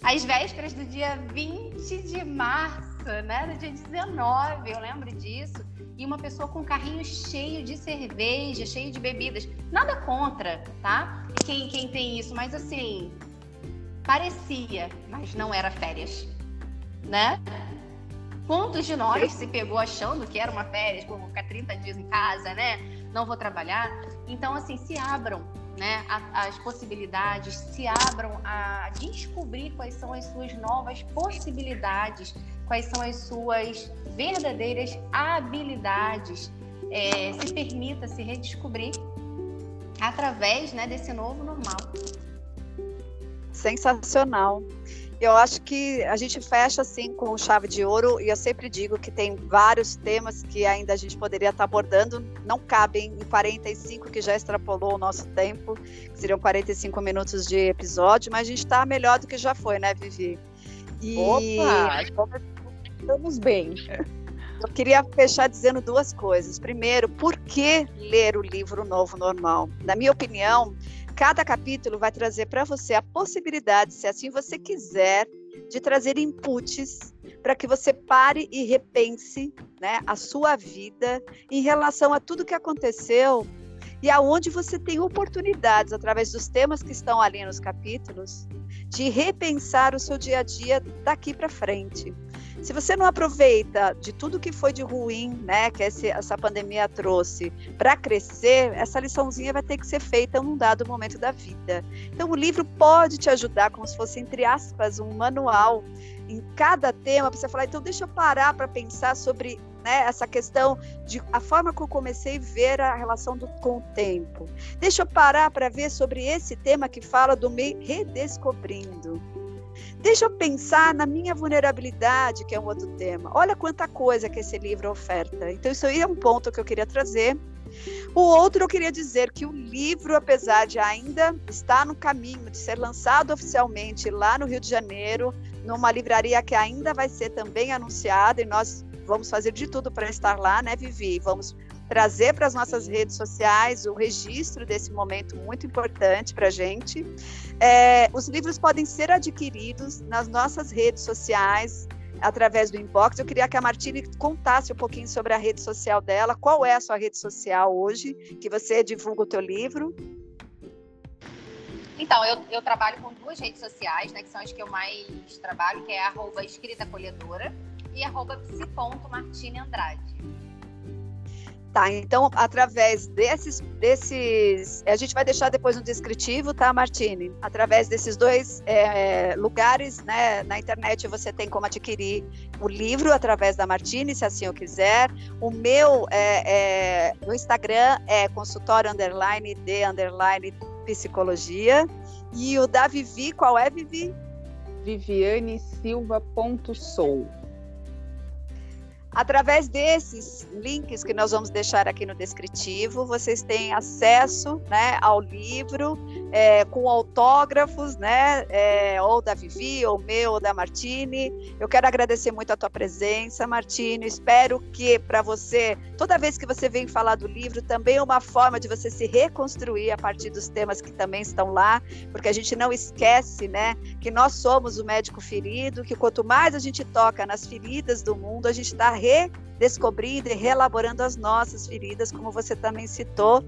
às vésperas do dia 20 de março, né? No dia 19, eu lembro disso. E uma pessoa com um carrinho cheio de cerveja, cheio de bebidas. Nada contra, tá? Quem, quem tem isso, mas assim, parecia, mas não era férias, né? Quantos de nós se pegou achando que era uma férias, como ficar 30 dias em casa, né? Não vou trabalhar. Então, assim, se abram né, as possibilidades, se abram a descobrir quais são as suas novas possibilidades, quais são as suas verdadeiras habilidades. É, se permita se redescobrir através né, desse novo normal. Sensacional. Eu acho que a gente fecha assim com chave de ouro e eu sempre digo que tem vários temas que ainda a gente poderia estar abordando, não cabem em 45 que já extrapolou o nosso tempo, que seriam 45 minutos de episódio, mas a gente está melhor do que já foi, né, Vivi? E... Opa, estamos bem. Eu queria fechar dizendo duas coisas. Primeiro, por que ler o livro Novo Normal? Na minha opinião, Cada capítulo vai trazer para você a possibilidade, se assim você quiser, de trazer inputs para que você pare e repense né, a sua vida em relação a tudo que aconteceu e aonde você tem oportunidades, através dos temas que estão ali nos capítulos, de repensar o seu dia a dia daqui para frente. Se você não aproveita de tudo que foi de ruim, né, que esse, essa pandemia trouxe, para crescer, essa liçãozinha vai ter que ser feita num dado momento da vida. Então, o livro pode te ajudar, como se fosse, entre aspas, um manual em cada tema, para você falar, então deixa eu parar para pensar sobre né, essa questão de a forma que eu comecei a ver a relação do, com o tempo. Deixa eu parar para ver sobre esse tema que fala do me redescobrindo. Deixa eu pensar na minha vulnerabilidade, que é um outro tema. Olha quanta coisa que esse livro oferta. Então, isso aí é um ponto que eu queria trazer. O outro, eu queria dizer que o livro, apesar de ainda estar no caminho de ser lançado oficialmente lá no Rio de Janeiro, numa livraria que ainda vai ser também anunciada, e nós vamos fazer de tudo para estar lá, né, Vivi? Vamos trazer para as nossas redes sociais o registro desse momento muito importante para a gente. É, os livros podem ser adquiridos nas nossas redes sociais, através do inbox. Eu queria que a Martine contasse um pouquinho sobre a rede social dela. Qual é a sua rede social hoje, que você divulga o teu livro? Então, eu, eu trabalho com duas redes sociais, né, que são as que eu mais trabalho, que é arroba escrita acolhedora e arroba psi.martineandrade. Tá, então, através desses, desses. A gente vai deixar depois no descritivo, tá, Martine? Através desses dois é, lugares, né, na internet você tem como adquirir o livro através da Martine, se assim eu quiser. O meu é, é, no Instagram é consultório underline de underline psicologia. E o da Vivi, qual é, Vivi? Viviane Silva.sou. Através desses links que nós vamos deixar aqui no descritivo, vocês têm acesso né, ao livro é, com autógrafos, né, é, ou da Vivi, ou meu, ou da Martine. Eu quero agradecer muito a tua presença, Martine. Espero que para você, toda vez que você vem falar do livro, também é uma forma de você se reconstruir a partir dos temas que também estão lá, porque a gente não esquece né, que nós somos o médico ferido, que quanto mais a gente toca nas feridas do mundo, a gente está redescobrindo e reelaborando as nossas feridas, como você também citou.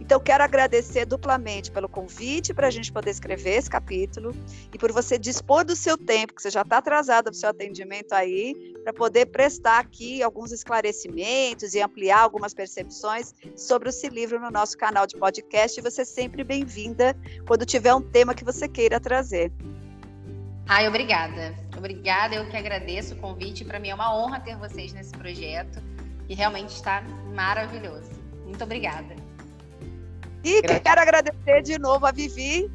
Então, quero agradecer duplamente pelo convite para a gente poder escrever esse capítulo e por você dispor do seu tempo, que você já está atrasado para o seu atendimento aí, para poder prestar aqui alguns esclarecimentos e ampliar algumas percepções sobre esse livro no nosso canal de podcast. E você é sempre bem-vinda quando tiver um tema que você queira trazer. Ai, obrigada. Obrigada, eu que agradeço o convite. Para mim é uma honra ter vocês nesse projeto, que realmente está maravilhoso. Muito obrigada. E quero agradecer de novo a Vivi,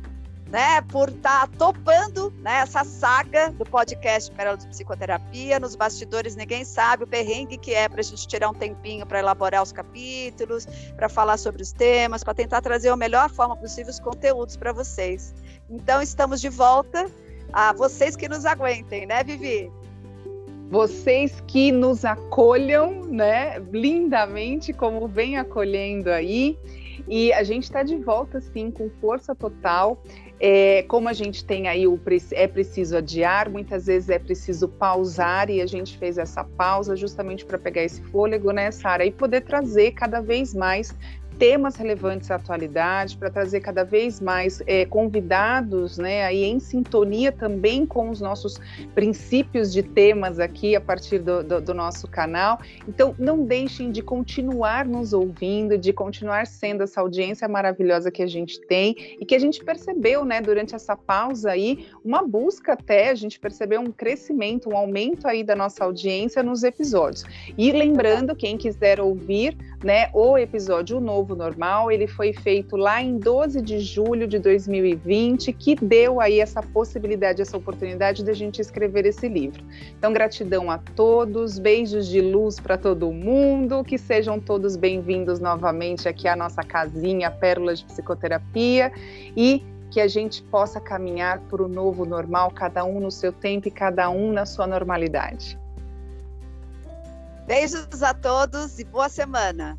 né, por estar tá topando né, essa saga do podcast Pérola de Psicoterapia. Nos bastidores, ninguém sabe o perrengue que é para a gente tirar um tempinho para elaborar os capítulos, para falar sobre os temas, para tentar trazer a melhor forma possível os conteúdos para vocês. Então, estamos de volta a vocês que nos aguentem, né, Vivi? Vocês que nos acolham, né, lindamente, como vem acolhendo aí. E a gente está de volta, sim, com força total. É, como a gente tem aí o é preciso adiar, muitas vezes é preciso pausar e a gente fez essa pausa justamente para pegar esse fôlego, né, Sara, e poder trazer cada vez mais temas relevantes à atualidade, para trazer cada vez mais é, convidados, né, aí em sintonia também com os nossos princípios de temas aqui a partir do, do, do, nosso canal. Então, não deixem de continuar nos ouvindo, de continuar sendo essa audiência maravilhosa que a gente tem e que a gente percebeu, né, durante essa pausa aí, uma busca até, a gente percebeu um crescimento, um aumento aí da nossa audiência nos episódios. E lembrando, quem quiser ouvir, né, o episódio novo normal, ele foi feito lá em 12 de julho de 2020, que deu aí essa possibilidade, essa oportunidade de a gente escrever esse livro. Então, gratidão a todos, beijos de luz para todo mundo, que sejam todos bem-vindos novamente aqui à nossa casinha Pérolas de Psicoterapia e que a gente possa caminhar para o novo normal, cada um no seu tempo e cada um na sua normalidade. Beijos a todos e boa semana!